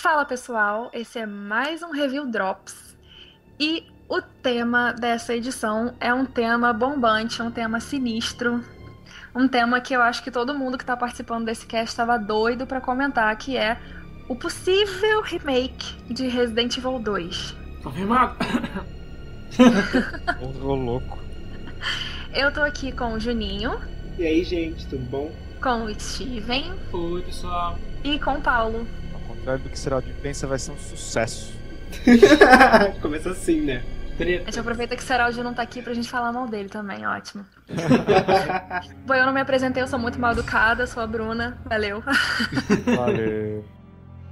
Fala pessoal, esse é mais um Review Drops e o tema dessa edição é um tema bombante, um tema sinistro, um tema que eu acho que todo mundo que está participando desse cast estava doido para comentar, que é o possível remake de Resident Evil 2. Confirmado! Ô louco. Eu tô aqui com o Juninho. E aí, gente, tudo bom? Com o Steven. Oi, pessoal. E com o Paulo contrário do que será de pensa, vai ser um sucesso. Começa assim, né? Treta. A gente aproveita que o Seraldi não tá aqui pra gente falar mal dele também, ótimo. Bom, eu não me apresentei, eu sou muito mal educada, sou a Bruna, valeu. Valeu.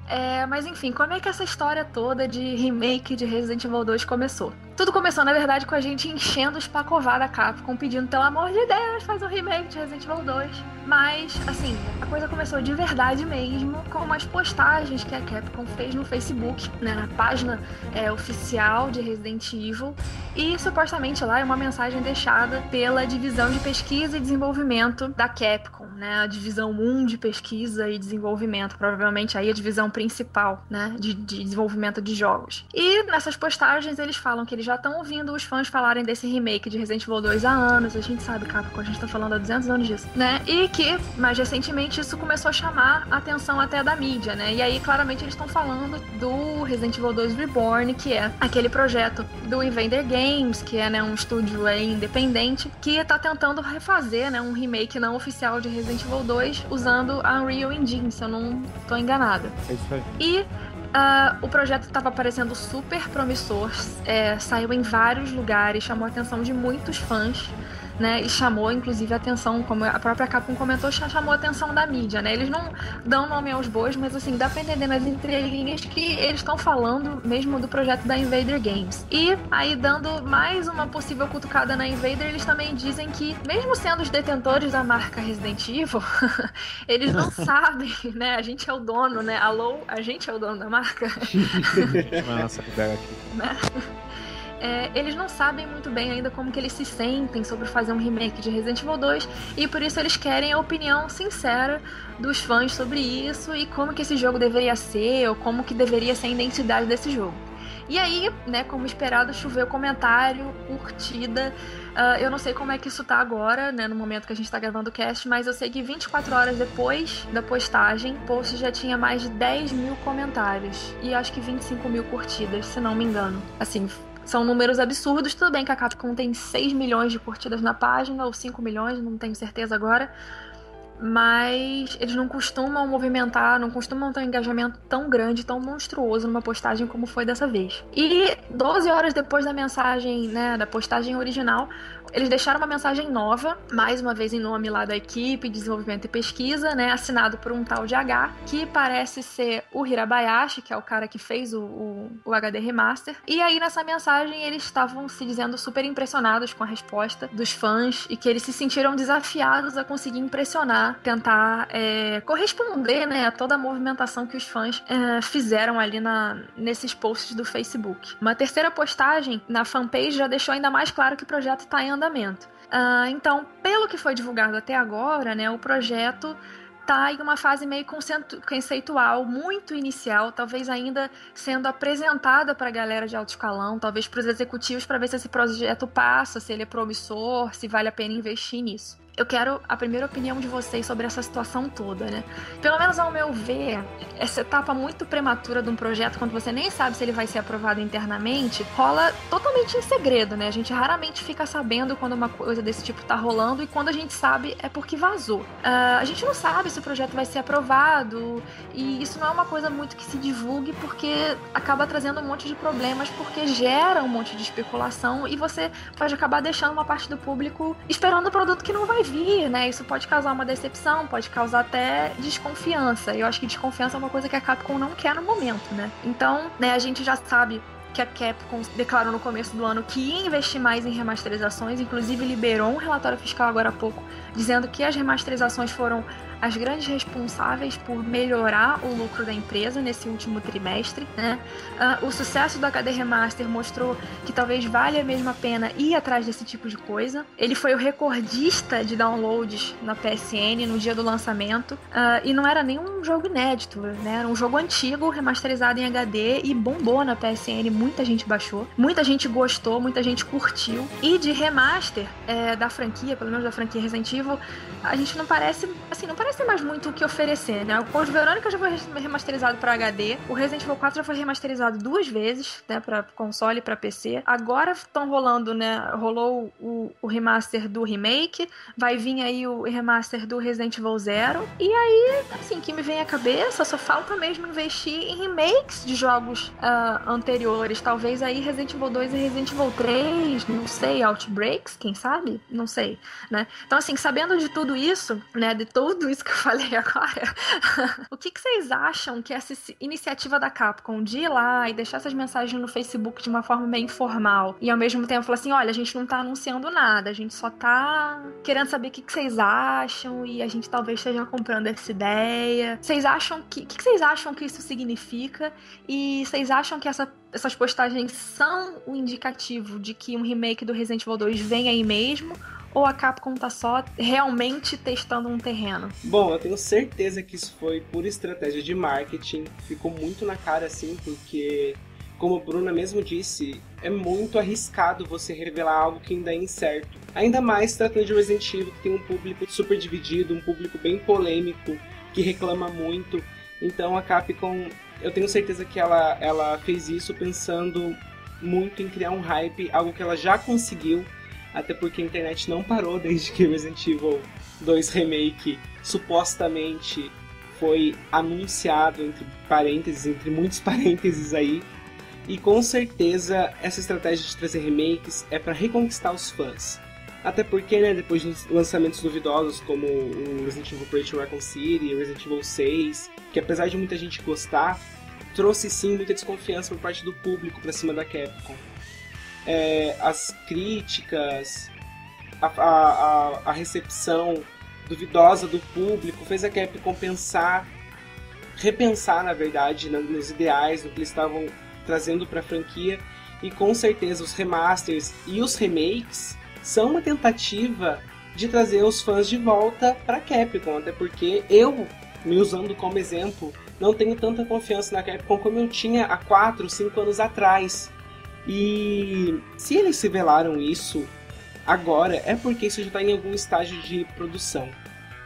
É, mas enfim, como é que essa história toda de remake de Resident Evil 2 começou? Tudo começou, na verdade, com a gente enchendo os pacová da Capcom, pedindo, pelo amor de Deus, faz um remake de Resident Evil 2. Mas, assim, a coisa começou de verdade mesmo com umas postagens que a Capcom fez no Facebook, né, na página é, oficial de Resident Evil. E supostamente lá é uma mensagem deixada pela divisão de pesquisa e desenvolvimento da Capcom, né, a divisão 1 de pesquisa e desenvolvimento, provavelmente aí a divisão principal, né, de, de desenvolvimento de jogos. E nessas postagens eles falam que eles já estão ouvindo os fãs falarem desse remake de Resident Evil 2 há anos. A gente sabe, Capcom, a gente tá falando há 200 anos disso, né? E que, mais recentemente, isso começou a chamar a atenção até da mídia, né? E aí, claramente, eles estão falando do Resident Evil 2 Reborn, que é aquele projeto do Invader Games, que é né, um estúdio independente, que tá tentando refazer né, um remake não oficial de Resident Evil 2 usando a Unreal Engine, se eu não tô enganada. É isso aí. E Uh, o projeto estava parecendo super promissor, é, saiu em vários lugares, chamou a atenção de muitos fãs né? E chamou, inclusive, a atenção, como a própria Capcom comentou, chamou a atenção da mídia, né? Eles não dão nome aos bois, mas assim, dá pra entender nas entrelinhas que eles estão falando mesmo do projeto da Invader Games. E aí, dando mais uma possível cutucada na Invader, eles também dizem que, mesmo sendo os detentores da marca Resident Evil, eles não sabem, né? A gente é o dono, né? Alô, a gente é o dono da marca. Nossa, ideia aqui. Né? É, eles não sabem muito bem ainda como que eles se sentem sobre fazer um remake de Resident Evil 2 e por isso eles querem a opinião sincera dos fãs sobre isso e como que esse jogo deveria ser ou como que deveria ser a identidade desse jogo. E aí, né, como esperado, choveu comentário, curtida. Uh, eu não sei como é que isso tá agora, né, no momento que a gente tá gravando o cast, mas eu sei que 24 horas depois da postagem, o post já tinha mais de 10 mil comentários e acho que 25 mil curtidas, se não me engano. Assim, são números absurdos. Tudo bem que a Capcom tem 6 milhões de curtidas na página, ou 5 milhões, não tenho certeza agora mas eles não costumam movimentar, não costumam ter um engajamento tão grande, tão monstruoso numa postagem como foi dessa vez. E 12 horas depois da mensagem, né, da postagem original, eles deixaram uma mensagem nova, mais uma vez em nome lá da equipe de desenvolvimento e pesquisa, né, assinado por um tal de H, que parece ser o Hirabayashi, que é o cara que fez o, o, o HD Remaster. E aí nessa mensagem eles estavam se dizendo super impressionados com a resposta dos fãs e que eles se sentiram desafiados a conseguir impressionar tentar, é, corresponder né, a toda a movimentação que os fãs é, fizeram ali na, nesses posts do Facebook. Uma terceira postagem na fanpage já deixou ainda mais claro que o projeto está em. Uh, então, pelo que foi divulgado até agora, né, o projeto está em uma fase meio conceitual, muito inicial, talvez ainda sendo apresentada para a galera de alto escalão, talvez para os executivos, para ver se esse projeto passa, se ele é promissor, se vale a pena investir nisso eu quero a primeira opinião de vocês sobre essa situação toda, né? Pelo menos ao meu ver, essa etapa muito prematura de um projeto, quando você nem sabe se ele vai ser aprovado internamente, rola em segredo, né? A gente raramente fica sabendo quando uma coisa desse tipo tá rolando e quando a gente sabe é porque vazou. Uh, a gente não sabe se o projeto vai ser aprovado e isso não é uma coisa muito que se divulgue porque acaba trazendo um monte de problemas, porque gera um monte de especulação e você pode acabar deixando uma parte do público esperando o produto que não vai vir, né? Isso pode causar uma decepção, pode causar até desconfiança. Eu acho que desconfiança é uma coisa que a Capcom não quer no momento, né? Então, né, a gente já sabe que a Capcom declarou no começo do ano que ia investir mais em remasterizações, inclusive liberou um relatório fiscal agora há pouco, dizendo que as remasterizações foram as grandes responsáveis por melhorar o lucro da empresa nesse último trimestre. Né? Uh, o sucesso do HD Remaster mostrou que talvez valha mesmo a pena ir atrás desse tipo de coisa. Ele foi o recordista de downloads na PSN no dia do lançamento uh, e não era nenhum jogo inédito, né? era um jogo antigo remasterizado em HD e bombou na PSN. Muita gente baixou, muita gente gostou, muita gente curtiu. E de remaster é, da franquia, pelo menos da franquia Resident Evil, a gente não parece, assim, não parece mais muito o que oferecer, né? O Code Verônica já foi remasterizado para HD, o Resident Evil 4 já foi remasterizado duas vezes, né, para console e para PC. Agora estão rolando, né, rolou o, o, remaster do remake, vai vir aí o remaster do Resident Evil Zero. E aí, assim, que me vem à cabeça, só falta mesmo investir em remakes de jogos uh, anteriores, talvez aí Resident Evil 2 e Resident Evil 3, não sei, Outbreaks, quem sabe? Não sei, né? Então assim, sabendo de tudo isso, né, de tudo isso que eu falei agora, o que, que vocês acham que essa iniciativa da Capcom de ir lá e deixar essas mensagens no Facebook de uma forma meio informal e ao mesmo tempo falar assim, olha, a gente não tá anunciando nada, a gente só tá querendo saber o que, que vocês acham e a gente talvez esteja comprando essa ideia. Vocês acham que, o que, que vocês acham que isso significa e vocês acham que essa essas postagens são o um indicativo de que um remake do Resident Evil 2 vem aí mesmo? Ou a Capcom tá só realmente testando um terreno? Bom, eu tenho certeza que isso foi por estratégia de marketing. Ficou muito na cara assim, porque, como a Bruna mesmo disse, é muito arriscado você revelar algo que ainda é incerto. Ainda mais tratando de Resident Evil, que tem um público super dividido, um público bem polêmico, que reclama muito. Então a Capcom, eu tenho certeza que ela, ela fez isso pensando muito em criar um hype, algo que ela já conseguiu até porque a internet não parou desde que Resident Evil 2 Remake supostamente foi anunciado entre parênteses, entre muitos parênteses aí. E com certeza essa estratégia de trazer remakes é para reconquistar os fãs. Até porque, né, depois de lançamentos duvidosos como o Resident Evil Operation Raccoon City, Resident Evil 6, que apesar de muita gente gostar, trouxe sim muita desconfiança por parte do público para cima da Capcom é, as críticas, a, a, a, recepção duvidosa do público fez a Capcom pensar, repensar, na verdade, nos ideais, no que eles estavam trazendo para a franquia. E com certeza os remasters e os remakes são uma tentativa de trazer os fãs de volta para Capcom, até porque eu, me usando como exemplo, não tenho tanta confiança na Capcom como eu tinha há 4, 5 anos atrás. E se eles revelaram isso agora, é porque isso já está em algum estágio de produção.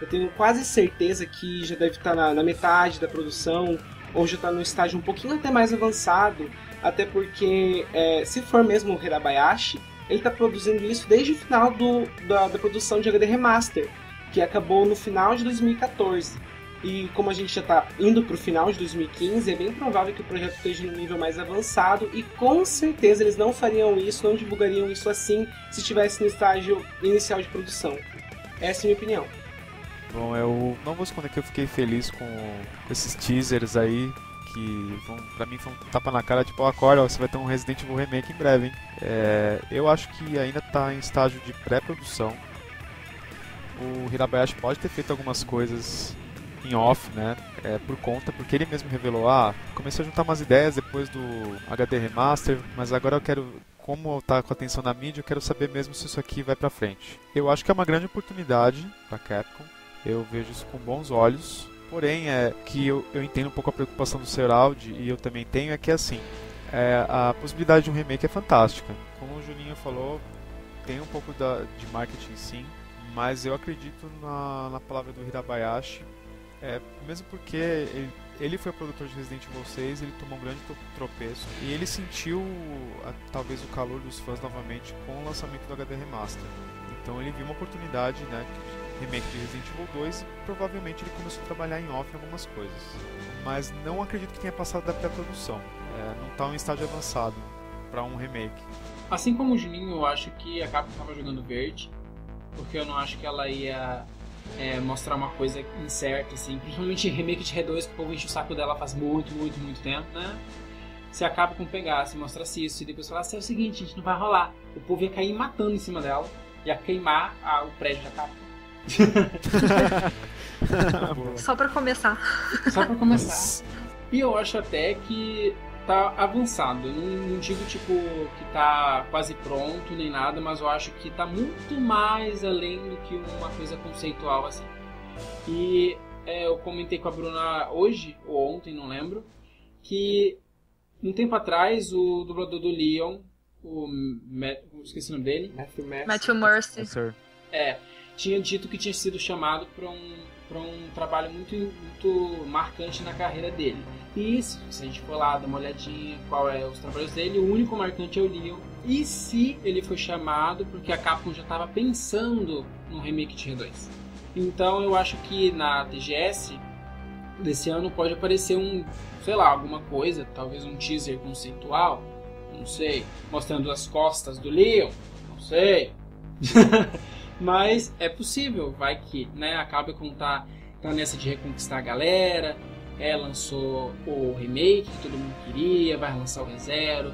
Eu tenho quase certeza que já deve estar tá na, na metade da produção, ou já está no estágio um pouquinho até mais avançado, até porque é, se for mesmo o Hirabayashi, ele está produzindo isso desde o final do, da, da produção de HD Remaster, que acabou no final de 2014. E como a gente já está indo para o final de 2015, é bem provável que o projeto esteja no nível mais avançado e com certeza eles não fariam isso, não divulgariam isso assim se estivesse no estágio inicial de produção. Essa é a minha opinião. Bom, eu não vou esconder que eu fiquei feliz com esses teasers aí, que vão, pra mim foi um tapa na cara, tipo, acorda, você vai ter um Resident Evil Remake em breve, hein? É, eu acho que ainda está em estágio de pré-produção. O Hirabayashi pode ter feito algumas coisas em off, né? É, por conta, porque ele mesmo revelou, ah, comecei a juntar umas ideias depois do HD Remaster, mas agora eu quero, como tá com atenção na mídia, eu quero saber mesmo se isso aqui vai pra frente. Eu acho que é uma grande oportunidade pra Capcom, eu vejo isso com bons olhos, porém é que eu, eu entendo um pouco a preocupação do Seraldi e eu também tenho, é que assim, é, a possibilidade de um remake é fantástica. Como o Juninho falou, tem um pouco da, de marketing sim, mas eu acredito na, na palavra do Hirabayashi é, mesmo porque ele, ele foi produtor de Resident Evil 6, ele tomou um grande tropeço e ele sentiu a, talvez o calor dos fãs novamente com o lançamento do HD Remaster. Então ele viu uma oportunidade, né, de remake de Resident Evil 2 e provavelmente ele começou a trabalhar em off em algumas coisas. Mas não acredito que tenha passado da pré-produção. É, não está em estágio avançado para um remake. Assim como o Juninho, eu acho que a Capcom estava jogando verde, porque eu não acho que ela ia é, mostrar uma coisa incerta, assim. Principalmente remake de R2, que o povo enche o saco dela faz muito, muito, muito tempo, né? Se acaba com pegar, se mostrasse isso e depois falasse, é o seguinte, a gente não vai rolar. O povo ia cair matando em cima dela, ia queimar a, o prédio da Capcom. Só pra começar. Só pra começar. E eu acho até que tá avançado. Não, não, digo tipo que tá quase pronto nem nada, mas eu acho que tá muito mais além do que uma coisa conceitual assim. E é, eu comentei com a Bruna hoje ou ontem, não lembro, que um tempo atrás o dublador do Leon, o Matt, esqueci o nome dele, Matthew Mercer. Matthew Mercy. É, tinha dito que tinha sido chamado para um para um trabalho muito, muito marcante na carreira dele. E se a gente for lá dar uma olhadinha qual é os trabalhos dele, o único marcante é o Leon. E se ele foi chamado porque a Capcom já estava pensando no remake de R2. Então eu acho que na TGS desse ano pode aparecer um, sei lá, alguma coisa, talvez um teaser conceitual, não sei, mostrando as costas do Leon, não sei. Mas é possível, vai que, né? A Capcom tá, tá nessa de reconquistar a galera, é, lançou o remake que todo mundo queria, vai lançar o ReZero,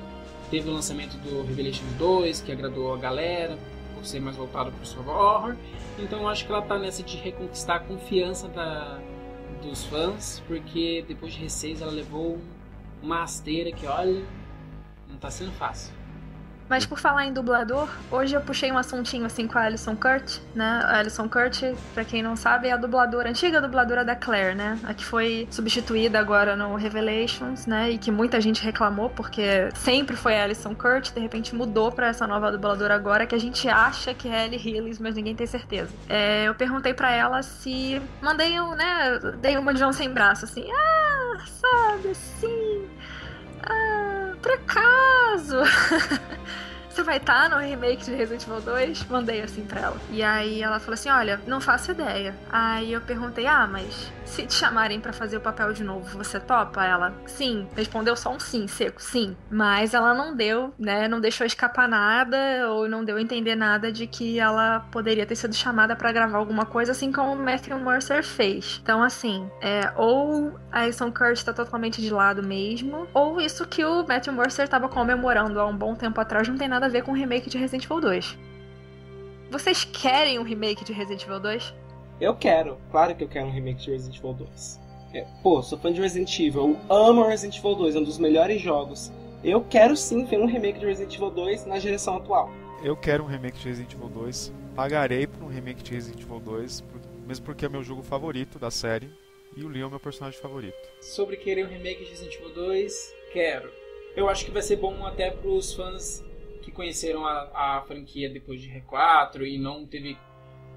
teve o lançamento do Revelation 2 que agradou a galera por ser mais voltado para o survival horror. Então eu acho que ela tá nessa de reconquistar a confiança da, dos fãs, porque depois de R6 ela levou uma rasteira que, olha, não tá sendo fácil. Mas por falar em dublador, hoje eu puxei um assuntinho assim com a Alison Kurt, né? A Alison Kurt, pra quem não sabe, é a dubladora, a antiga dubladora da Claire, né? A que foi substituída agora no Revelations, né? E que muita gente reclamou porque sempre foi a Alison Kurt, de repente mudou pra essa nova dubladora agora que a gente acha que é Ellie Hillis, mas ninguém tem certeza. É, eu perguntei para ela se. Mandei um, né? Dei uma de João sem braço, assim. Ah, sabe, assim. Ah, por acaso. você vai estar no remake de Resident Evil 2? Mandei assim pra ela. E aí ela falou assim: olha, não faço ideia. Aí eu perguntei: ah, mas se te chamarem para fazer o papel de novo, você topa? Ela, sim. Respondeu só um sim, seco, sim. Mas ela não deu, né? Não deixou escapar nada ou não deu a entender nada de que ela poderia ter sido chamada para gravar alguma coisa, assim como o Matthew Mercer fez. Então, assim, é, ou a Alison Kurt tá totalmente de lado mesmo, ou isso que o Matthew Mercer tava comemorando há um bom tempo atrás não tem nada a ver com o remake de Resident Evil 2. Vocês querem um remake de Resident Evil 2? Eu quero, claro que eu quero um remake de Resident Evil 2. É, pô, sou fã de Resident Evil, eu amo Resident Evil 2, é um dos melhores jogos. Eu quero sim ver um remake de Resident Evil 2 na geração atual. Eu quero um remake de Resident Evil 2. Pagarei por um remake de Resident Evil 2, mesmo porque é meu jogo favorito da série e o Leon é meu personagem favorito. Sobre querer um remake de Resident Evil 2, quero. Eu acho que vai ser bom até pros fãs que conheceram a, a franquia depois de R4 e não teve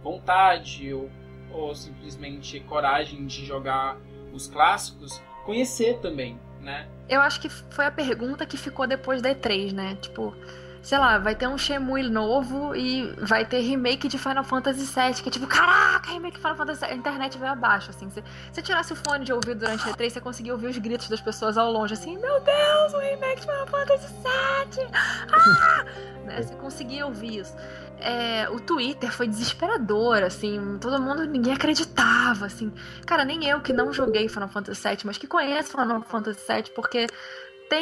vontade ou, ou simplesmente coragem de jogar os clássicos, conhecer também, né? Eu acho que foi a pergunta que ficou depois da E3, né? Tipo, sei lá, vai ter um Shenmue novo e vai ter remake de Final Fantasy VII, que é tipo, caraca, remake de Final Fantasy VII. A internet veio abaixo, assim. Se você tirasse o fone de ouvido durante a E3, você conseguia ouvir os gritos das pessoas ao longe, assim, meu Deus, o remake de Final Fantasy VII! Ah! né? Você conseguia ouvir isso. É, o Twitter foi desesperador, assim, todo mundo, ninguém acreditava, assim. Cara, nem eu que não joguei Final Fantasy VII, mas que conheço Final Fantasy VII, porque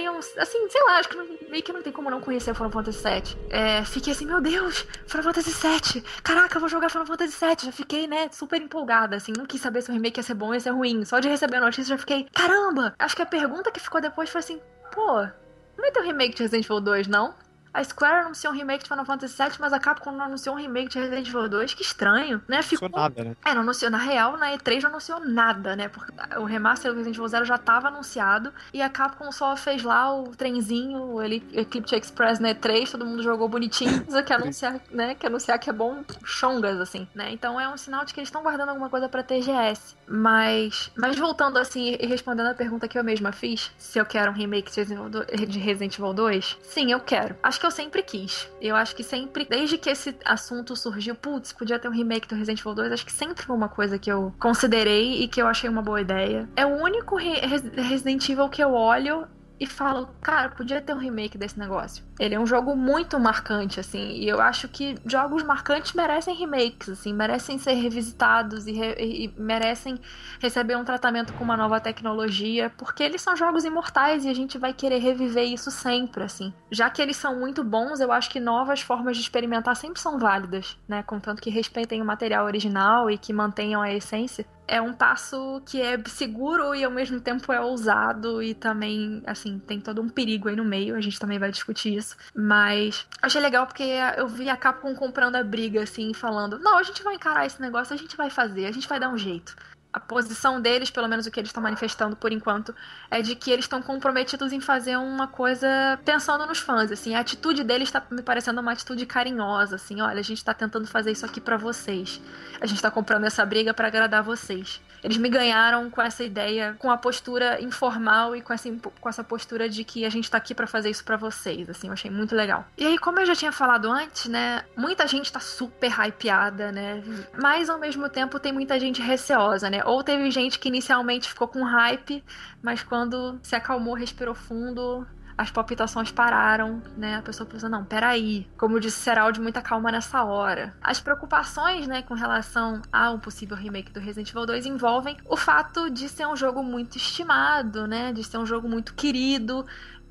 uns. Assim, sei lá, acho que não, meio que não tem como não conhecer Final Fantasy VII. É, fiquei assim, meu Deus, Final Fantasy VII. Caraca, eu vou jogar Final Fantasy VII. Já fiquei, né, super empolgada, assim. Não quis saber se o remake ia ser bom ou ia ser ruim. Só de receber a notícia já fiquei, caramba! Acho que a pergunta que ficou depois foi assim, pô, não vai ter o remake de Resident Evil 2, não? A Square anunciou um remake de Final Fantasy VII, mas a Capcom não anunciou um remake de Resident Evil 2. Que estranho, né? Ficou... Não nada, né? É, não anunciou. Na real, na E3 não anunciou nada, né? Porque o remaster do Resident Evil 0 já estava anunciado e a Capcom só fez lá o trenzinho, o Eclipse Express na E3, todo mundo jogou bonitinho. que anunciar, né? Que anunciar que é bom chongas, assim, né? Então é um sinal de que eles estão guardando alguma coisa pra TGS. Mas, mas voltando assim e respondendo a pergunta que eu mesma fiz, se eu quero um remake de Resident Evil 2, sim, eu quero. Acho que eu sempre quis. Eu acho que sempre, desde que esse assunto surgiu, putz, podia ter um remake do Resident Evil 2, acho que sempre foi uma coisa que eu considerei e que eu achei uma boa ideia. É o único Re Resident Evil que eu olho e falo, cara, podia ter um remake desse negócio. Ele é um jogo muito marcante, assim, e eu acho que jogos marcantes merecem remakes, assim, merecem ser revisitados e, re e merecem receber um tratamento com uma nova tecnologia, porque eles são jogos imortais e a gente vai querer reviver isso sempre, assim. Já que eles são muito bons, eu acho que novas formas de experimentar sempre são válidas, né? Contanto que respeitem o material original e que mantenham a essência é um passo que é seguro e ao mesmo tempo é ousado e também, assim, tem todo um perigo aí no meio, a gente também vai discutir isso. Mas achei legal porque eu vi a Capcom comprando a briga, assim, falando: não, a gente vai encarar esse negócio, a gente vai fazer, a gente vai dar um jeito a posição deles, pelo menos o que eles estão manifestando por enquanto, é de que eles estão comprometidos em fazer uma coisa pensando nos fãs, assim, a atitude deles está me parecendo uma atitude carinhosa, assim, olha, a gente está tentando fazer isso aqui para vocês. A gente está comprando essa briga para agradar vocês. Eles me ganharam com essa ideia, com a postura informal e com essa, com essa postura de que a gente tá aqui para fazer isso para vocês, assim, eu achei muito legal. E aí, como eu já tinha falado antes, né, muita gente tá super hypeada, né, mas ao mesmo tempo tem muita gente receosa, né, ou teve gente que inicialmente ficou com hype, mas quando se acalmou, respirou fundo, as palpitações pararam, né? A pessoa pensa, não, peraí. Como disse Seraldi, muita calma nessa hora. As preocupações, né, com relação a um possível remake do Resident Evil 2 envolvem o fato de ser um jogo muito estimado, né? De ser um jogo muito querido,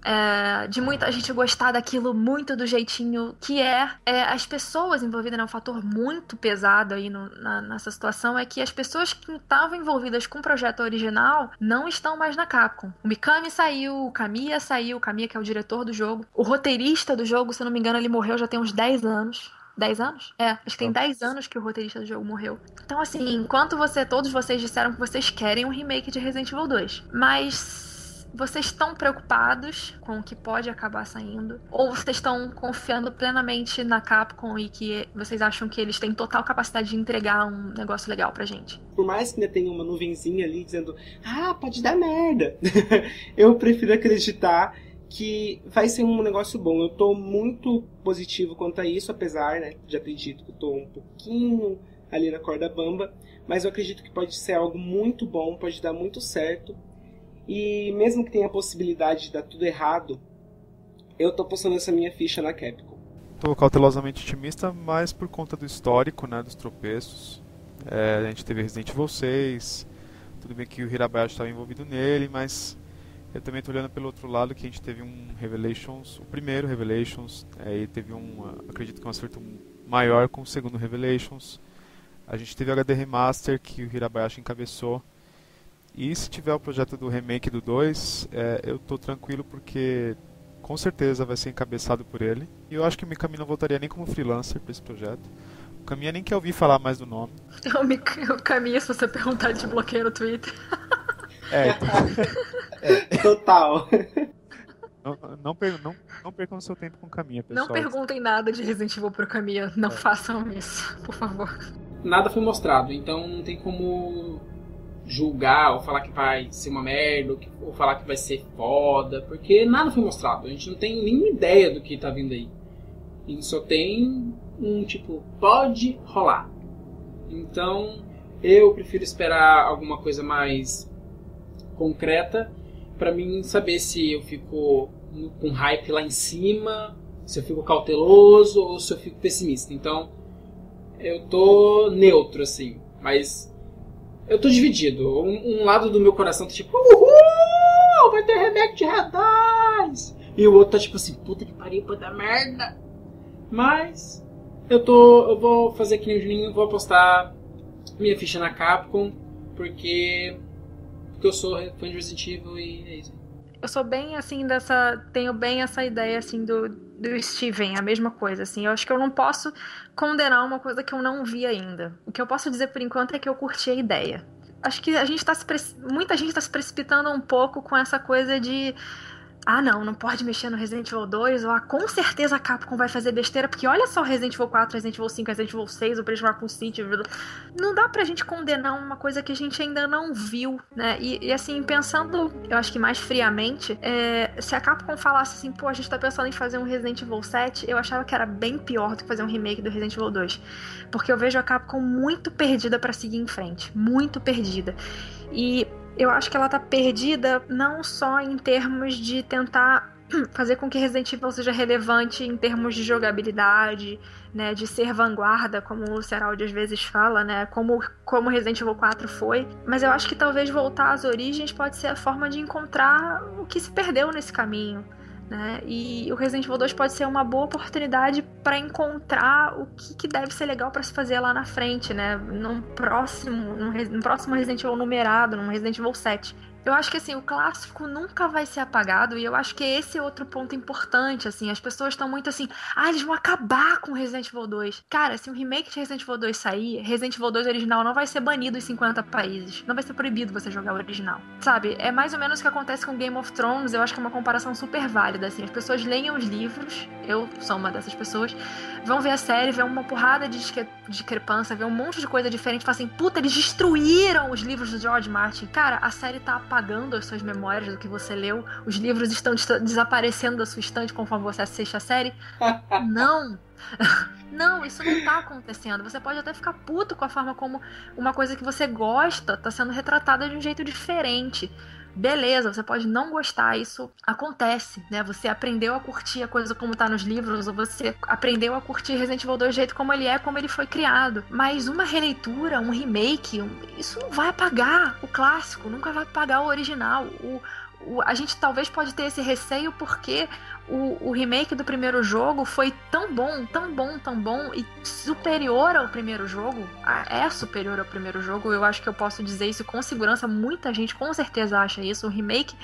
é, de muita gente gostar daquilo muito do jeitinho que é. é as pessoas envolvidas, né, um fator muito pesado aí no, na, nessa situação é que as pessoas que estavam envolvidas com o projeto original não estão mais na Capcom. O Mikami saiu, o Kamiya saiu, o Kamiya que é o diretor do jogo. O roteirista do jogo, se eu não me engano, ele morreu já tem uns 10 anos. 10 anos? É, acho que tem 10 anos que o roteirista do jogo morreu. Então, assim, enquanto você, todos vocês disseram que vocês querem um remake de Resident Evil 2, mas vocês estão preocupados com o que pode acabar saindo? Ou vocês estão confiando plenamente na Capcom e que vocês acham que eles têm total capacidade de entregar um negócio legal pra gente? Por mais que ainda tenha uma nuvenzinha ali dizendo, ah, pode dar merda, eu prefiro acreditar que vai ser um negócio bom. Eu tô muito positivo quanto a isso, apesar né, de acredito que eu tô um pouquinho ali na corda bamba, mas eu acredito que pode ser algo muito bom, pode dar muito certo. E mesmo que tenha a possibilidade de dar tudo errado, eu tô postando essa minha ficha na Capcom. Tô cautelosamente otimista, mas por conta do histórico, né, dos tropeços. É, a gente teve Resident Evil 6, tudo bem que o Hirabayashi estava envolvido nele, mas eu também estou olhando pelo outro lado que a gente teve um Revelations, o primeiro Revelations, aí é, teve um, acredito que um acerto maior com o segundo Revelations. A gente teve o HD Remaster que o Hirabayashi encabeçou, e se tiver o projeto do remake do 2, é, eu tô tranquilo porque com certeza vai ser encabeçado por ele. E eu acho que o Mikami não voltaria nem como freelancer para esse projeto. O Caminha nem quer ouvir falar mais do nome. O Caminha, se você perguntar, de bloqueia no Twitter. É, então... é. total. Não, não, per, não, não percam seu tempo com Caminha, pessoal. Não perguntem nada de Resident Evil pro Caminha. Não é. façam isso, por favor. Nada foi mostrado, então não tem como julgar ou falar que vai ser uma merda ou, falar que vai ser foda, porque nada foi mostrado. A gente não tem nenhuma ideia do que tá vindo aí. A gente só tem um tipo, pode rolar. Então eu prefiro esperar alguma coisa mais concreta para mim saber se eu fico com hype lá em cima, se eu fico cauteloso ou se eu fico pessimista. Então eu tô neutro assim, mas eu tô dividido. Um, um, lado do meu coração tá tipo, uhul, vai ter remake de Red E o outro tá tipo assim, puta que pariu, puta merda. Mas eu tô, eu vou fazer que nem o Juninho, vou apostar minha ficha na Capcom, porque porque eu sou fã de Resident Evil e é isso. Eu sou bem assim dessa, tenho bem essa ideia assim do do Steven, a mesma coisa, assim. Eu acho que eu não posso condenar uma coisa que eu não vi ainda. O que eu posso dizer por enquanto é que eu curti a ideia. Acho que a gente tá se muita gente está se precipitando um pouco com essa coisa de ah, não, não pode mexer no Resident Evil 2, ou ah, com certeza a Capcom vai fazer besteira, porque olha só Resident Evil 4, Resident Evil 5, Resident Evil 6, o Prisma Raccoon City. Não dá pra gente condenar uma coisa que a gente ainda não viu, né? E, e assim, pensando, eu acho que mais friamente, é, se a Capcom falasse assim, pô, a gente tá pensando em fazer um Resident Evil 7, eu achava que era bem pior do que fazer um remake do Resident Evil 2. Porque eu vejo a Capcom muito perdida para seguir em frente, muito perdida. E eu acho que ela tá perdida não só em termos de tentar fazer com que Resident Evil seja relevante em termos de jogabilidade, né, de ser vanguarda, como o Seraldi às vezes fala, né, como, como Resident Evil 4 foi. Mas eu acho que talvez voltar às origens pode ser a forma de encontrar o que se perdeu nesse caminho. Né? E o Resident Evil 2 pode ser uma boa oportunidade para encontrar o que, que, deve ser legal para se fazer lá na frente, né? Num próximo, num, num próximo Resident Evil numerado, num Resident Evil 7. Eu acho que assim, o clássico nunca vai ser apagado e eu acho que esse é outro ponto importante, assim, as pessoas estão muito assim, ah, eles vão acabar com Resident Evil 2. Cara, se um remake de Resident Evil 2 sair, Resident Evil 2 original não vai ser banido em 50 países. Não vai ser proibido você jogar o original. Sabe? É mais ou menos o que acontece com Game of Thrones, eu acho que é uma comparação super válida, assim. As pessoas leiam os livros, eu sou uma dessas pessoas, vão ver a série, vê uma porrada de discrepância, vê um monte de coisa diferente, falam assim, puta, eles destruíram os livros do George Martin. Cara, a série tá apagada apagando as suas memórias do que você leu, os livros estão desaparecendo da sua estante conforme você assiste a série. não! Não, isso não tá acontecendo. Você pode até ficar puto com a forma como uma coisa que você gosta tá sendo retratada de um jeito diferente beleza, você pode não gostar, isso acontece, né? Você aprendeu a curtir a coisa como tá nos livros, ou você aprendeu a curtir Resident Evil 2 do jeito como ele é, como ele foi criado. Mas uma releitura, um remake, isso não vai apagar o clássico, nunca vai apagar o original. O, a gente talvez pode ter esse receio porque o, o, remake do primeiro jogo foi tão bom, tão bom, tão bom e superior ao primeiro jogo. É superior ao primeiro jogo, eu acho que eu posso dizer isso com segurança. Muita gente com certeza acha isso. O remake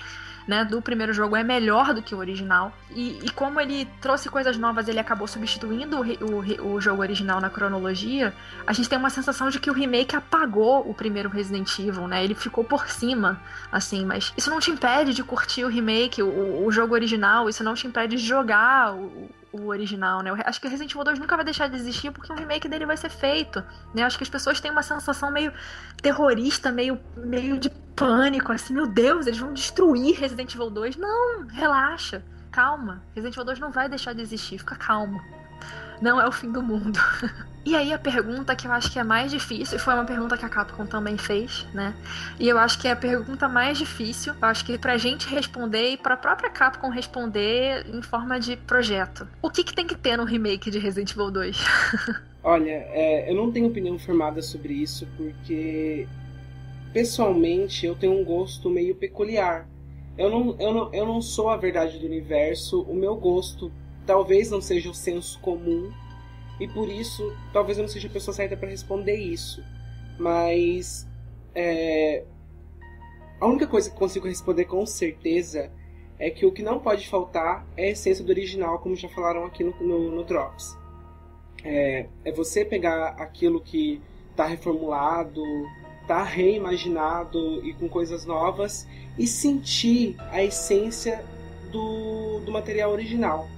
né, do primeiro jogo é melhor do que o original. E, e como ele trouxe coisas novas, ele acabou substituindo o, o, o, jogo original na cronologia, a gente tem uma sensação de que o remake apagou o primeiro Resident Evil, né? Ele ficou por cima, assim, mas isso não te impede de curtir o remake, o, o jogo original, isso não te impede de jogar o, o original, né? Acho que Resident Evil 2 nunca vai deixar de existir porque um remake dele vai ser feito, né? Acho que as pessoas têm uma sensação meio terrorista, meio, meio de pânico, assim, meu Deus, eles vão destruir Resident Evil 2. Não, relaxa, calma. Resident Evil 2 não vai deixar de existir, fica calmo. Não é o fim do mundo. E aí a pergunta que eu acho que é mais difícil, foi uma pergunta que a Capcom também fez, né? E eu acho que é a pergunta mais difícil, eu acho que pra gente responder e pra própria Capcom responder em forma de projeto. O que, que tem que ter no remake de Resident Evil 2? Olha, é, eu não tenho opinião formada sobre isso porque pessoalmente eu tenho um gosto meio peculiar. Eu não, eu, não, eu não sou a verdade do universo, o meu gosto talvez não seja o senso comum e por isso talvez eu não seja a pessoa certa para responder isso. Mas é, a única coisa que consigo responder com certeza é que o que não pode faltar é a essência do original, como já falaram aqui no, no, no Drops. É, é você pegar aquilo que está reformulado, está reimaginado e com coisas novas e sentir a essência do, do material original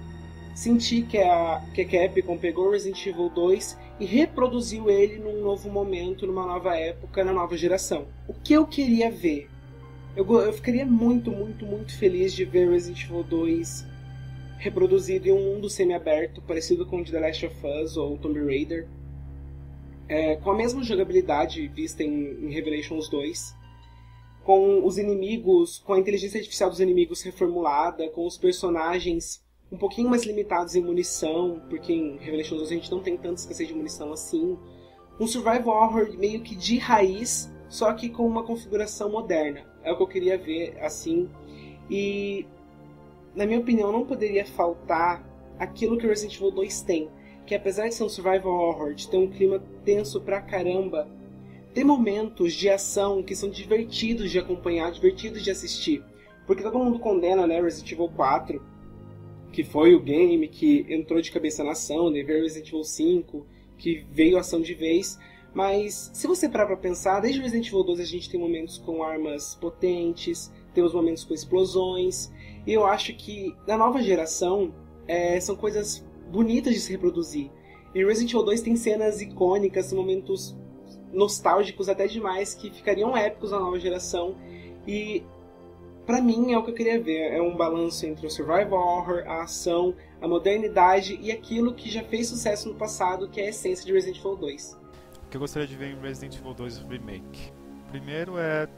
senti que a, que a pegou Resident Evil 2 e reproduziu ele num novo momento, numa nova época, na nova geração. O que eu queria ver? Eu, eu ficaria muito, muito, muito feliz de ver Resident Evil 2 reproduzido em um mundo semi-aberto, parecido com The Last of Us ou Tomb Raider. É, com a mesma jogabilidade vista em, em Revelations 2, com os inimigos, com a inteligência artificial dos inimigos reformulada, com os personagens um pouquinho mais limitados em munição, porque em Revelation 2 a gente não tem tanta escassez de munição assim. Um survival horror meio que de raiz, só que com uma configuração moderna. É o que eu queria ver assim. E na minha opinião não poderia faltar aquilo que Resident Evil 2 tem, que apesar de ser um survival horror, de ter um clima tenso pra caramba, tem momentos de ação que são divertidos de acompanhar, divertidos de assistir. Porque todo mundo condena, né, Resident Evil 4 que foi o game que entrou de cabeça na ação, né? veio Resident Evil 5, que veio ação de vez. Mas se você parar pra pensar, desde Resident Evil 2 a gente tem momentos com armas potentes, temos momentos com explosões, e eu acho que na nova geração é, são coisas bonitas de se reproduzir. E Resident Evil 2 tem cenas icônicas, momentos nostálgicos até demais que ficariam épicos na nova geração. E para mim é o que eu queria ver. É um balanço entre o survival horror, a ação, a modernidade e aquilo que já fez sucesso no passado, que é a essência de Resident Evil 2. O que eu gostaria de ver em Resident Evil 2 Remake? Primeiro é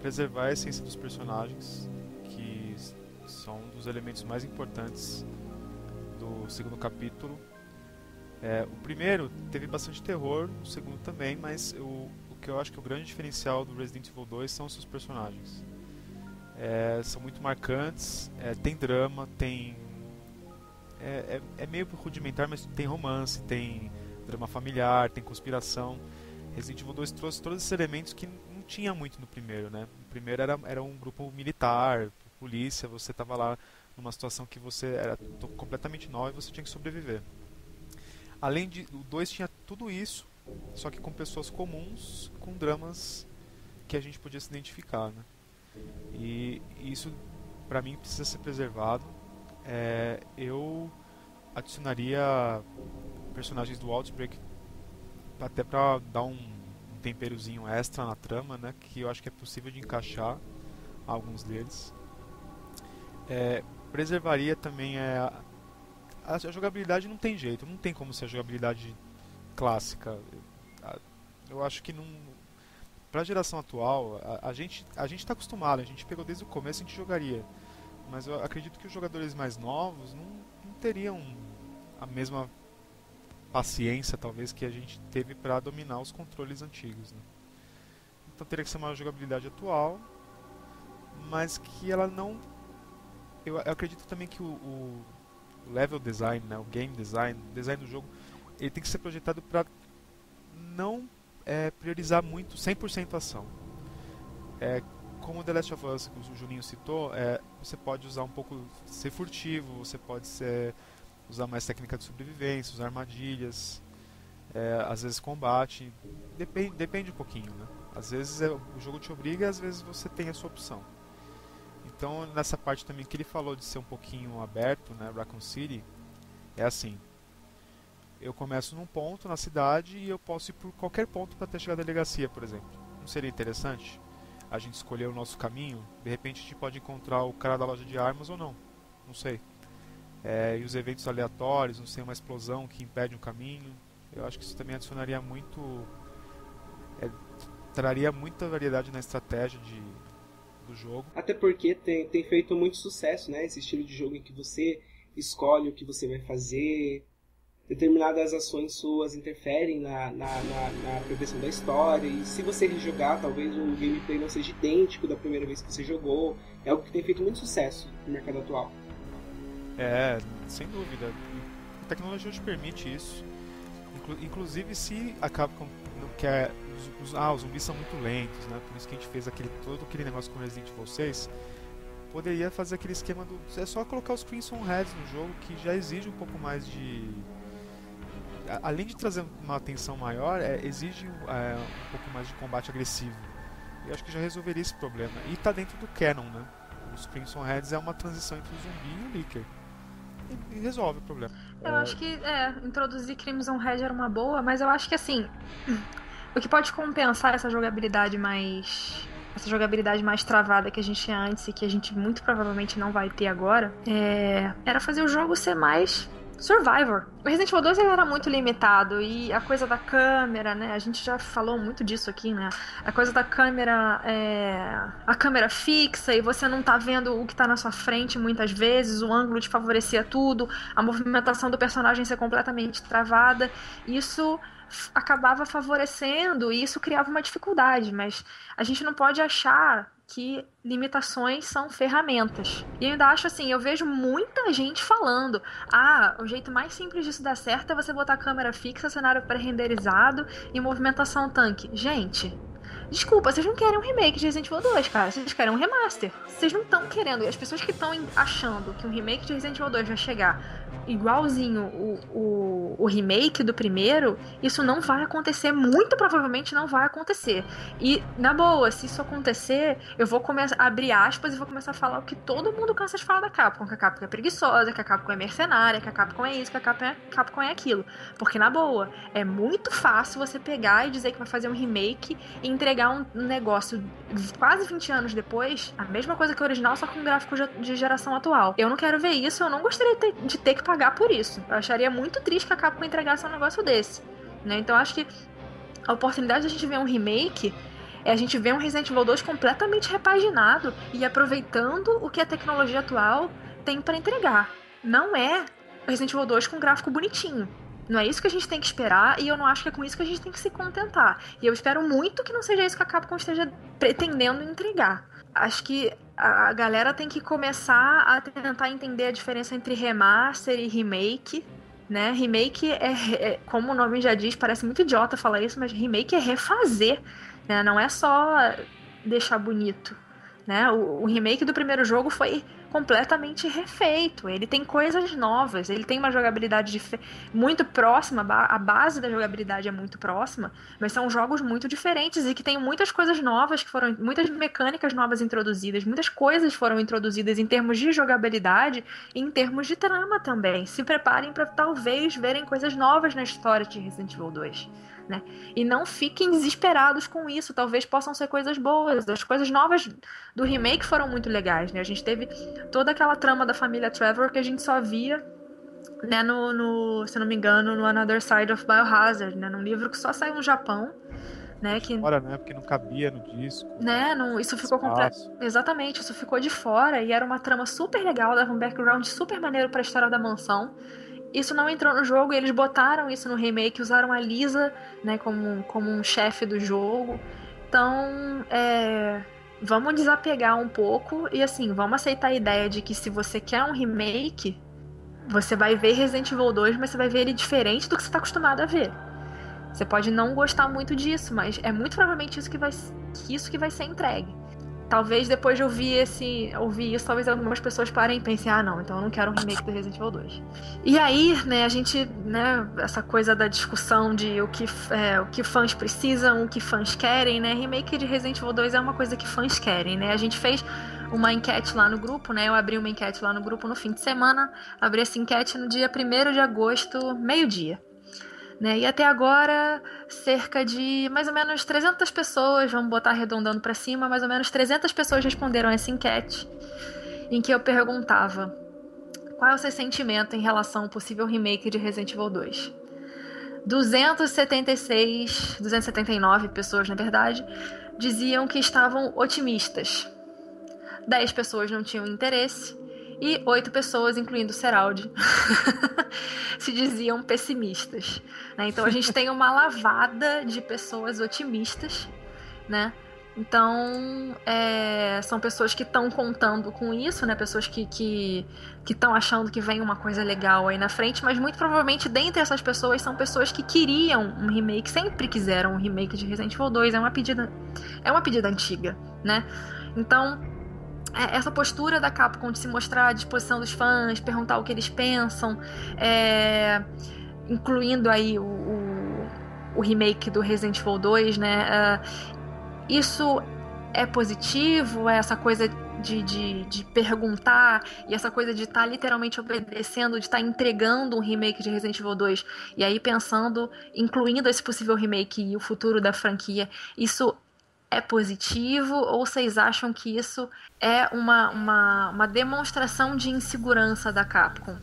preservar a essência dos personagens, que são um dos elementos mais importantes do segundo capítulo. É, o primeiro teve bastante terror, o segundo também, mas o, o que eu acho que é o grande diferencial do Resident Evil 2 são os seus personagens. É, são muito marcantes, é, tem drama, tem. É, é, é, meio rudimentar, mas tem romance, tem drama familiar, tem conspiração. Resident Evil 2 trouxe todos esses elementos que não tinha muito no primeiro, né? No primeiro era, era um grupo militar, polícia, você estava lá numa situação que você era completamente nova e você tinha que sobreviver. Além de. O 2 tinha tudo isso, só que com pessoas comuns, com dramas que a gente podia se identificar, né? E isso, para mim, precisa ser preservado. É, eu adicionaria personagens do Outbreak até para dar um, temperozinho extra na trama, né? Que eu acho que é possível de encaixar alguns deles. É, preservaria também é, a, a, jogabilidade não tem jeito, não tem como ser a jogabilidade clássica. Eu, eu acho que não para a geração atual, a, a, gente a gente está acostumado, a gente pegou desde o começo, a gente jogaria. Mas eu acredito que os jogadores mais novos não, não teriam a mesma paciência, talvez, que a gente teve para dominar os controles antigos. Né? Então teria que ser uma jogabilidade atual, mas que ela não. Eu, eu acredito também que o, o, level design, né, o game design, o design do jogo, ele tem que ser projetado para não é, priorizar muito 100% ação. É, como The Last of Us, que o Juninho citou, é, você pode usar um pouco, ser furtivo, você pode ser, usar mais técnica de sobrevivência, usar armadilhas, é, às vezes combate, depende, depende um pouquinho, né? Às vezes é, o jogo te obriga, às vezes você tem a sua opção. Então nessa parte também que ele falou de ser um pouquinho aberto, né, Raccoon City, é assim, eu começo num ponto na cidade e eu posso ir por qualquer ponto para ter chegado à delegacia, por exemplo. Não seria interessante a gente escolher o nosso caminho? De repente a gente pode encontrar o cara da loja de armas ou não. Não sei. É, e os eventos aleatórios, não sei, uma explosão que impede um caminho. Eu acho que isso também adicionaria muito. É, traria muita variedade na estratégia de, do jogo. Até porque tem, tem feito muito sucesso, né? Esse estilo de jogo em que você escolhe o que você vai fazer, determinadas ações suas interferem na, na, na, na, progressão da história, e se você rejogar, talvez o gameplay não seja idêntico da primeira vez que você jogou. É algo que tem feito muito sucesso no mercado atual. É, sem dúvida. A tecnologia hoje permite isso. inclusive, se a Capcom não quer. Os, ah, os zumbis são muito lentos, né? Por isso que a gente fez aquele, todo aquele negócio com Resident Evil 6 poderia fazer aquele esquema do. É só colocar os Crimson Heads no jogo que já exige um pouco mais de além de trazer uma atenção maior, é, exige é, um pouco mais de combate agressivo. Eu acho que já resolveria esse problema. E está dentro do canon, né? Os Crimson Heads é uma transição entre o zumbi e o Licker. E, e resolve o problema. Eu acho que, é, introduzir Crimson Head era uma boa, mas eu acho que assim. O que pode compensar essa jogabilidade mais essa jogabilidade mais travada que a gente tinha antes e que a gente muito provavelmente não vai ter agora, é... era fazer o jogo ser mais Survivor. O Resident Evil 2 ele era muito limitado e a coisa da câmera, né? A gente já falou muito disso aqui, né? A coisa da câmera, é... a câmera fixa e você não tá vendo o que tá na sua frente muitas vezes, o ângulo te favorecia tudo, a movimentação do personagem ser completamente travada. Isso acabava favorecendo e isso criava uma dificuldade, mas a gente não pode achar que limitações são ferramentas. E eu ainda acho assim, eu vejo muita gente falando: "Ah, o jeito mais simples disso dar certo é você botar câmera fixa, cenário pré-renderizado e movimentação tanque". Gente, Desculpa, vocês não querem um remake de Resident Evil 2, cara. Vocês querem um remaster. Vocês não estão querendo. E as pessoas que estão achando que um remake de Resident Evil 2 vai chegar igualzinho o, o, o, remake do primeiro, isso não vai acontecer. Muito provavelmente não vai acontecer. E, na boa, se isso acontecer, eu vou começar a abrir aspas e vou começar a falar o que todo mundo cansa de falar da Capcom: que a Capcom é preguiçosa, que a Capcom é mercenária, que a Capcom é isso, que a Capcom é, Capcom é aquilo. Porque, na boa, é muito fácil você pegar e dizer que vai fazer um remake e entregar um, um negócio quase 20 anos depois, a mesma coisa que o original, só com gráfico de geração atual. Eu não quero ver isso, eu não gostaria de ter, de ter que pagar por isso. Eu acharia muito triste que a Capcom entregasse um negócio desse. Né? Então acho que a oportunidade de a gente ver um remake é a gente ver um Resident Evil 2 completamente repaginado e aproveitando o que a tecnologia atual tem para entregar. Não é Resident Evil 2 com gráfico bonitinho. Não é isso que a gente tem que esperar e eu não acho que é com isso que a gente tem que se contentar. E eu espero muito que não seja isso que a Capcom esteja pretendendo entregar. Acho que a galera tem que começar a tentar entender a diferença entre remaster e remake. Né? Remake é, é, como o nome já diz, parece muito idiota falar isso, mas remake é refazer, né? Não é só deixar bonito, né? O, o remake do primeiro jogo foi completamente refeito. Ele tem coisas novas, ele tem uma jogabilidade muito próxima, a base da jogabilidade é muito próxima, mas são jogos muito diferentes e que tem muitas coisas novas que foram, muitas mecânicas novas introduzidas, muitas coisas foram introduzidas em termos de jogabilidade e em termos de trama também. Se preparem para talvez verem coisas novas na história de Resident Evil 2 né? E não fiquem desesperados com isso, talvez possam ser coisas boas. As coisas novas do remake foram muito legais, né? A gente teve toda aquela trama da família Trevor que a gente só via né, no, no, se não me engano, no Another Side of Biohazard, né, num livro que só saiu no Japão, né, que fora, né, porque não cabia no disco. Né, não, isso ficou completo. Exatamente, isso ficou de fora e era uma trama super legal, dava um background super maneiro para a história da mansão isso não entrou no jogo eles botaram isso no remake, usaram a Lisa, né, como, como um chefe do jogo. Então, é, vamos desapegar um pouco e assim, vamos aceitar a ideia de que se você quer um remake, você vai ver Resident Evil 2, mas você vai ver ele diferente do que você está acostumado a ver. Você pode não gostar muito disso, mas é muito provavelmente isso que vai, isso que vai ser entregue. Talvez depois de ouvir esse, ouvir isso, talvez algumas pessoas parem e pensem, ah não, então eu não quero um remake do Resident Evil 2. E aí, né, a gente, né, essa coisa da discussão de o que, é, o que fãs precisam, o que fãs querem, né, remake de Resident Evil 2 é uma coisa que fãs querem, né, a gente fez uma enquete lá no grupo, né, eu abri uma enquete lá no grupo no fim de semana, abri essa enquete no dia 1 de agosto, meio-dia. Né? E até agora, cerca de mais ou menos 300 pessoas, vamos botar arredondando para cima, mais ou menos 300 pessoas responderam essa enquete, em que eu perguntava qual é o seu sentimento em relação ao possível remake de Resident Evil 2. 276, 279 pessoas, na verdade, diziam que estavam otimistas. 10 pessoas não tinham interesse e oito pessoas, incluindo o Seraldi, se diziam pessimistas. Né? Então a gente tem uma lavada de pessoas otimistas, né? Então, é, são pessoas que estão contando com isso, né? Pessoas que estão que, achando que vem uma coisa legal aí na frente, mas muito provavelmente dentre essas pessoas são pessoas que queriam um remake, sempre quiseram um remake de Resident Evil 2. É uma pedida, é uma pedida antiga, né? Então, essa postura da Capcom de se mostrar à disposição dos fãs, perguntar o que eles pensam, é, incluindo aí o, o, o, remake do Resident Evil 2, né? É, isso é positivo, é essa coisa de, de, de, perguntar e essa coisa de estar tá literalmente obedecendo, de estar tá entregando um remake de Resident Evil 2 e aí pensando, incluindo esse possível remake e o futuro da franquia, isso é positivo ou vocês acham que isso é uma, uma, uma demonstração de insegurança da Capcom?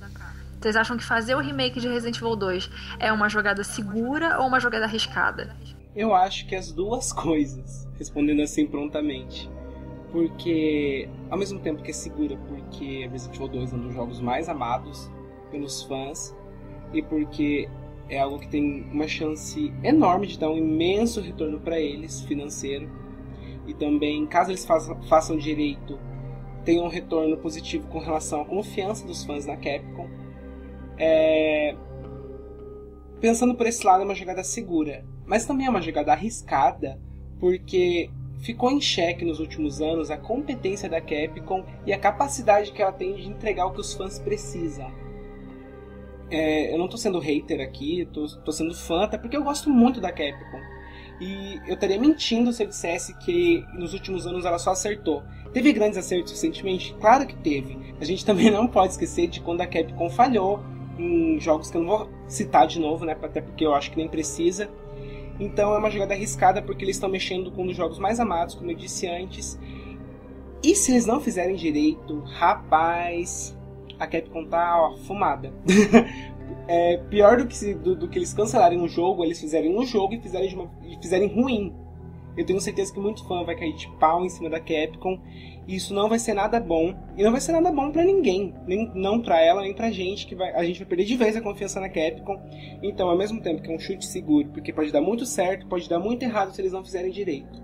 Vocês acham que fazer o remake de Resident Evil 2 é uma jogada segura ou uma jogada arriscada? Eu acho que as duas coisas, respondendo assim prontamente. Porque, ao mesmo tempo que é segura, porque Resident Evil 2 é um dos jogos mais amados pelos fãs, e porque é algo que tem uma chance enorme de dar um imenso retorno para eles financeiro. E também caso eles façam, façam direito tem um retorno positivo com relação à confiança dos fãs na Capcom. É... pensando por esse lado é uma jogada segura. Mas também é uma jogada arriscada porque ficou em xeque nos últimos anos a competência da Capcom e a capacidade que ela tem de entregar o que os fãs precisam é, eu não tô sendo hater aqui, tô, tô sendo fã, até porque eu gosto muito da Capcom. E eu estaria mentindo se eu dissesse que nos últimos anos ela só acertou. Teve grandes acertos recentemente? Claro que teve. A gente também não pode esquecer de quando a Capcom falhou em jogos que eu não vou citar de novo, né? Até porque eu acho que nem precisa. Então é uma jogada arriscada porque eles estão mexendo com um dos jogos mais amados, como eu disse antes. E se eles não fizerem direito, rapaz, a Capcom tá fumada. é, pior do que, do, do, que eles cancelarem um jogo, eles fizerem um jogo e fizerem, uma, e fizerem ruim. Eu tenho certeza que muito fã vai cair de pau em cima da Capcom. E isso não vai ser nada bom. E não vai ser nada bom para ninguém. Nem, não para ela, nem pra gente. que vai, A gente vai perder de vez a confiança na Capcom. Então, ao mesmo tempo que é um chute seguro, porque pode dar muito certo, pode dar muito errado se eles não fizerem direito.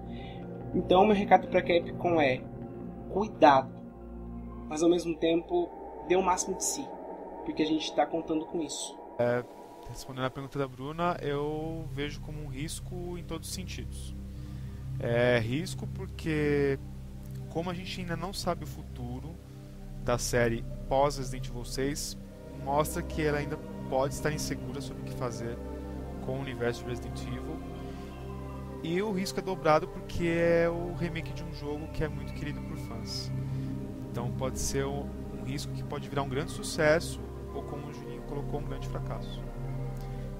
Então, meu recado pra Capcom é: cuidado. Mas ao mesmo tempo, dê o máximo de si. Porque a gente está contando com isso. É, respondendo a pergunta da Bruna, eu vejo como um risco em todos os sentidos. É risco porque, como a gente ainda não sabe o futuro da série pós Resident Evil 6, mostra que ela ainda pode estar insegura sobre o que fazer com o universo de Resident Evil. E o risco é dobrado porque é o remake de um jogo que é muito querido por fãs. Então pode ser um, um risco que pode virar um grande sucesso ou como o Juninho colocou, um grande fracasso.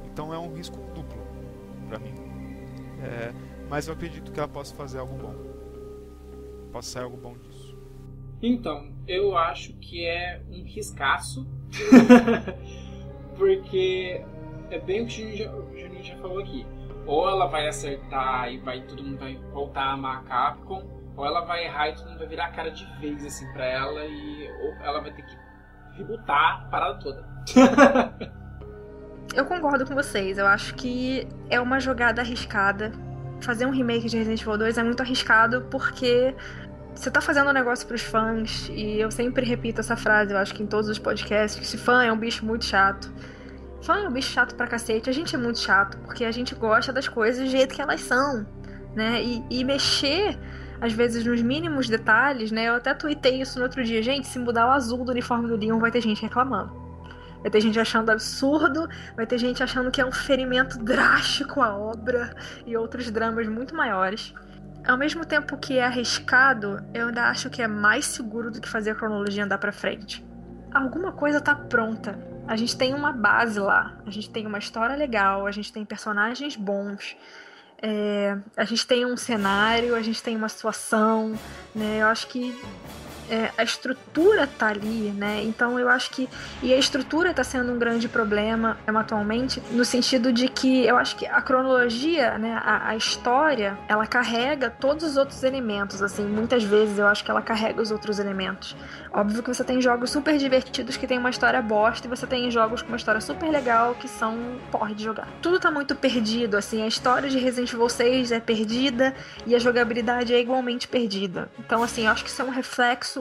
Então é um risco duplo para mim. É, mas eu acredito que ela possa fazer algo bom. Possa sair algo bom disso. Então, eu acho que é um riscaço. porque é bem o que o Juninho, já, o Juninho já falou aqui. Ou ela vai acertar e vai todo mundo vai voltar a amar a Capcom, ou ela vai errar e todo mundo vai virar a cara de vez assim pra ela e ela vai ter que rebootar a parada toda. eu concordo com vocês. Eu acho que é uma jogada arriscada. Fazer um remake de Resident Evil 2 é muito arriscado porque você tá fazendo um negócio pros fãs e eu sempre repito essa frase, eu acho que em todos os podcasts, que se fã é um bicho muito chato. Fã é um bicho chato pra cacete, a gente é muito chato, porque a gente gosta das coisas do jeito que elas são, né? E, e mexer às vezes nos mínimos detalhes, né? Eu até tuitei isso no outro dia. Gente, se mudar o azul do uniforme do Leon, vai ter gente reclamando. Vai ter gente achando absurdo, vai ter gente achando que é um ferimento drástico à obra e outros dramas muito maiores. Ao mesmo tempo que é arriscado, eu ainda acho que é mais seguro do que fazer a cronologia andar para frente. Alguma coisa tá pronta. A gente tem uma base lá, a gente tem uma história legal, a gente tem personagens bons, é, a gente tem um cenário, a gente tem uma situação, né? Eu acho que é, a estrutura tá ali, né? Então eu acho que. E a estrutura tá sendo um grande problema atualmente, no sentido de que eu acho que a cronologia, né? A, a, história, ela carrega todos os outros elementos, assim. Muitas vezes eu acho que ela carrega os outros elementos. Óbvio que você tem jogos super divertidos que tem uma história bosta e você tem jogos com uma história super legal que são porra de jogar. Tudo tá muito perdido, assim. A história de Resident Evil 6 é perdida e a jogabilidade é igualmente perdida. Então, assim, eu acho que isso é um reflexo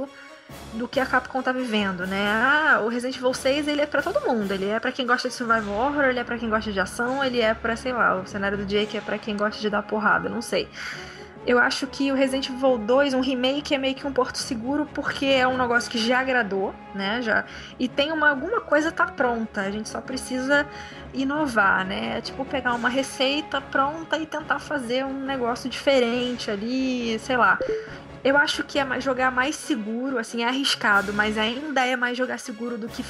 do que a Capcom tá vivendo, né? Ah, o Resident Evil 6 ele é para todo mundo. Ele é para quem gosta de survival horror, ele é para quem gosta de ação, ele é para sei lá, o cenário do Jake é para quem gosta de dar porrada, não sei. Eu acho que o Resident Evil 2, um remake, é meio que um porto seguro porque é um negócio que já agradou, né? Já. E tem uma alguma coisa tá pronta. A gente só precisa inovar, né? É tipo pegar uma receita pronta e tentar fazer um negócio diferente ali, sei lá. Eu acho que é jogar mais seguro, assim, é arriscado, mas ainda é mais jogar seguro do que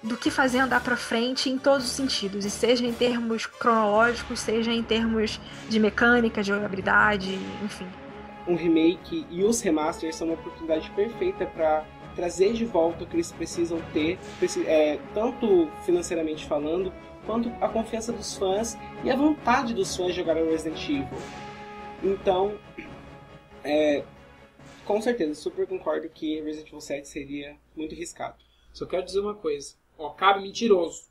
do que fazer andar para frente em todos os sentidos, e seja em termos cronológicos, seja em termos de mecânica, de jogabilidade, enfim. Um remake e os remasters são uma oportunidade perfeita para trazer de volta o que eles precisam ter, é, tanto financeiramente falando, quanto a confiança dos fãs e a vontade dos fãs de jogar Resident Evil. Então, é, com certeza, super concordo que Resident Evil 7 seria muito arriscado. Só quero dizer uma coisa. O Okabe mentiroso.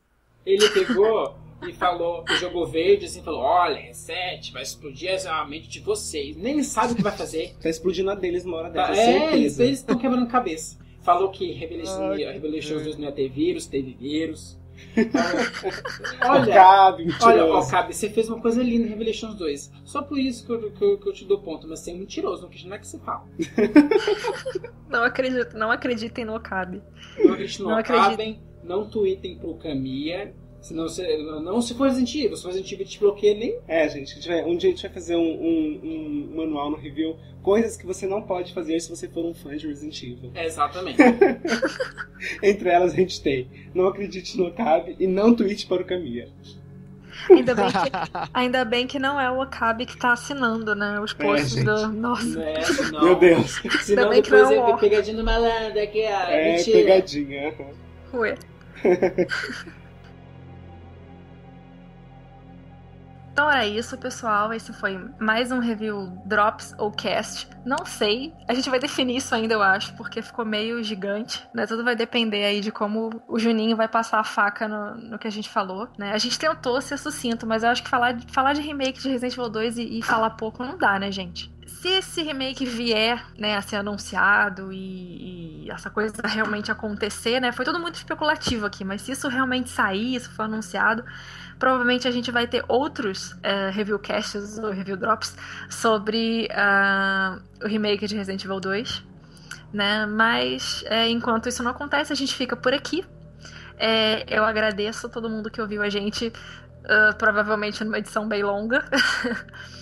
Ele pegou e falou, jogou verde assim, falou, olha, reset, vai explodir a mente de vocês. Nem sabe o que vai fazer. Tá explodindo a deles uma hora dessa, tá, é, eles estão quebrando cabeça. Falou que Revelation, Revelation 2 não ia ter vírus, teve vírus. Olha, Cabe, olha, ó, Cabe, você fez uma coisa linda em Revelations 2. Só por isso que eu, que eu, que eu te dou ponto, mas você é mentiroso, não é que você fala. não acredito, não acreditem no Okabe. Não acreditem no Okabe, não tweetem pro Kamiya. Senão, se, não se for Resident Evil, se for Resident Evil te bloqueia nem. É, gente, um dia a gente vai fazer um, um, um, manual no review. Coisas que você não pode fazer se você for um fã de Resident Evil. É, exatamente. Entre elas a gente tem Não acredite no Okabe e não tweete para o Kamiya. Ainda bem, que, ainda bem que não é o Okabe que tá assinando, né? Os é, posts é, da. Nossa. É, não. Meu Deus. Senão ainda depois é, é pegadinha do malandro aqui, ó. É, Mentira. pegadinha. Ué. Então era isso, pessoal. Esse foi mais um review Drops ou Cast. Não sei. A gente vai definir isso ainda, eu acho, porque ficou meio gigante. Né? Tudo vai depender aí de como o Juninho vai passar a faca no, no que a gente falou. Né? A gente tentou ser sucinto, mas eu acho que falar, falar de remake de Resident Evil 2 e, e falar pouco não dá, né, gente? Se esse remake vier né, a ser anunciado e, e, essa coisa realmente acontecer, né? Foi tudo muito especulativo aqui, mas se isso realmente sair, isso for anunciado, provavelmente a gente vai ter outros uh, review casts ou review drops sobre uh, o remake de Resident Evil 2. Né? Mas é, enquanto isso não acontece, a gente fica por aqui. É, eu agradeço a todo mundo que ouviu a gente, uh, provavelmente numa edição bem longa.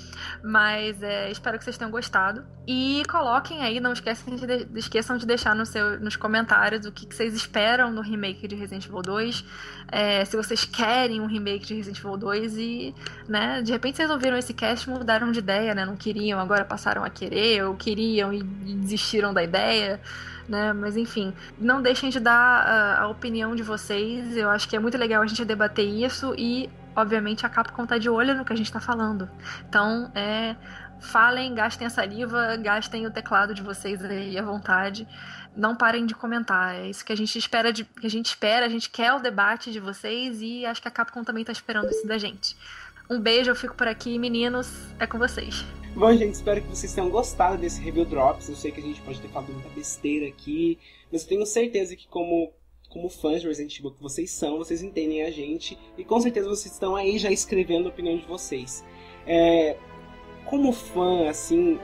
Mas é, espero que vocês tenham gostado. E coloquem aí, não esqueçam de, de esqueçam de deixar no seu, nos comentários o que, que, vocês esperam do remake de Resident Evil 2. É, se vocês querem um remake de Resident Evil 2 e, né, de repente vocês ouviram esse cast mudaram de ideia, né? Não queriam, agora passaram a querer, ou queriam e, desistiram da ideia. Né? Mas enfim, não deixem de dar a, a opinião de vocês. Eu acho que é muito legal a gente debater isso e obviamente a Capcom tá de olho no que a gente tá falando. Então, é, falem, gastem a saliva, gastem o teclado de vocês aí à vontade. Não parem de comentar. É isso que a gente espera, de, que a gente espera, a gente quer o debate de vocês e acho que a Capcom também tá esperando isso da gente. Um beijo, eu fico por aqui, meninos, é com vocês. Bom, gente, espero que vocês tenham gostado desse Review Drops. Eu sei que a gente pode ter falado muita besteira aqui, mas eu tenho certeza que como como fãs de Resident Evil que vocês são, vocês entendem a gente e com certeza vocês estão aí já escrevendo a opinião de vocês. É, como fã, assim,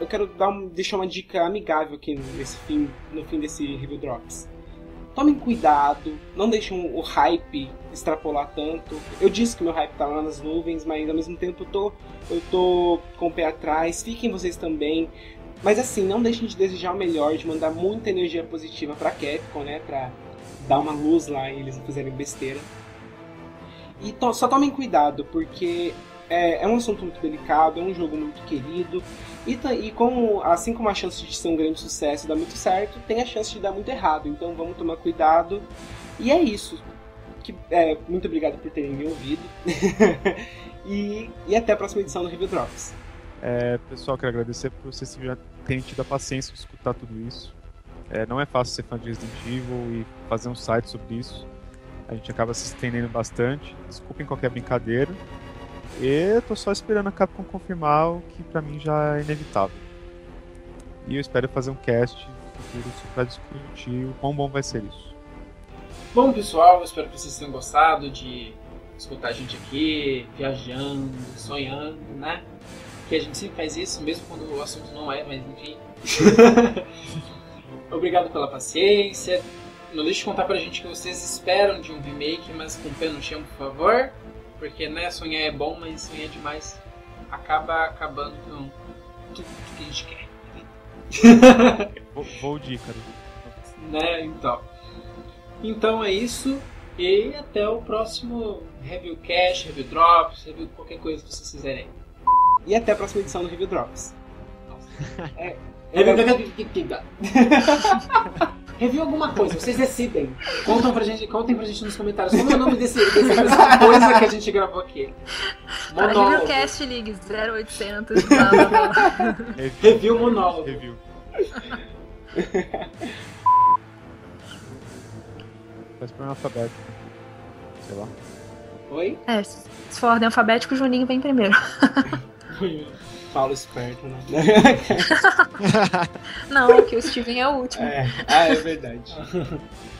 eu quero dar um, deixar uma dica amigável aqui nesse fim, no fim desse Review Drops. Tomem cuidado, não deixem o hype extrapolar tanto. Eu disse que meu hype tá lá nas nuvens, mas ao mesmo tempo eu tô, eu tô com o pé atrás. Fiquem vocês também. Mas assim, não deixem de desejar o melhor, de mandar muita energia positiva pra Capcom, né? Pra dar uma luz lá e eles não fizerem besteira. E to só tomem cuidado, porque é, é, um assunto muito delicado, é um jogo muito querido. E, e como, assim como a chance de ser um grande sucesso dar muito certo, tem a chance de dar muito errado. Então vamos tomar cuidado. E é isso. Que, é, muito obrigado por terem me ouvido. e, e até a próxima edição do Review Drops. É, pessoal, quero agradecer por vocês terem tido a paciência de escutar tudo isso. É, não é fácil ser fã de Resident Evil e fazer um site sobre isso. A gente acaba se estendendo bastante. Desculpem qualquer brincadeira. E tô só esperando a Capcom confirmar o que pra mim já é inevitável. E eu espero fazer um cast futuro para discutir o quão bom vai ser isso. Bom, pessoal, espero que vocês tenham gostado de escutar a gente aqui, viajando, sonhando, né? Que a gente sempre faz isso, mesmo quando o assunto não é, mas enfim. Obrigado pela paciência. Não deixe de contar pra gente o que vocês esperam de um remake, mas com pé no chão, por favor. Porque, né, sonhar é bom, mas sonhar demais acaba acabando com tudo que a gente quer. vou, vou dica. Né, então. Então é isso. E até o próximo Review Cash, Review Drops, Review qualquer coisa que vocês fizerem. E até a próxima edição do Review Drops. É, Review alguma coisa, vocês decidem. Contam pra gente, contem pra gente nos comentários como é o nome desse, dessa coisa que a gente gravou aqui. Monólogo. Reviewcast League 0800. Blá, blá, blá. Review monólogo. Review. Faz por alfabético. Sei lá. Oi? É, se for ordem alfabética, o Juninho vem primeiro. Paulo esperto, né? Não, que o Steven é o último. É, ah, é verdade.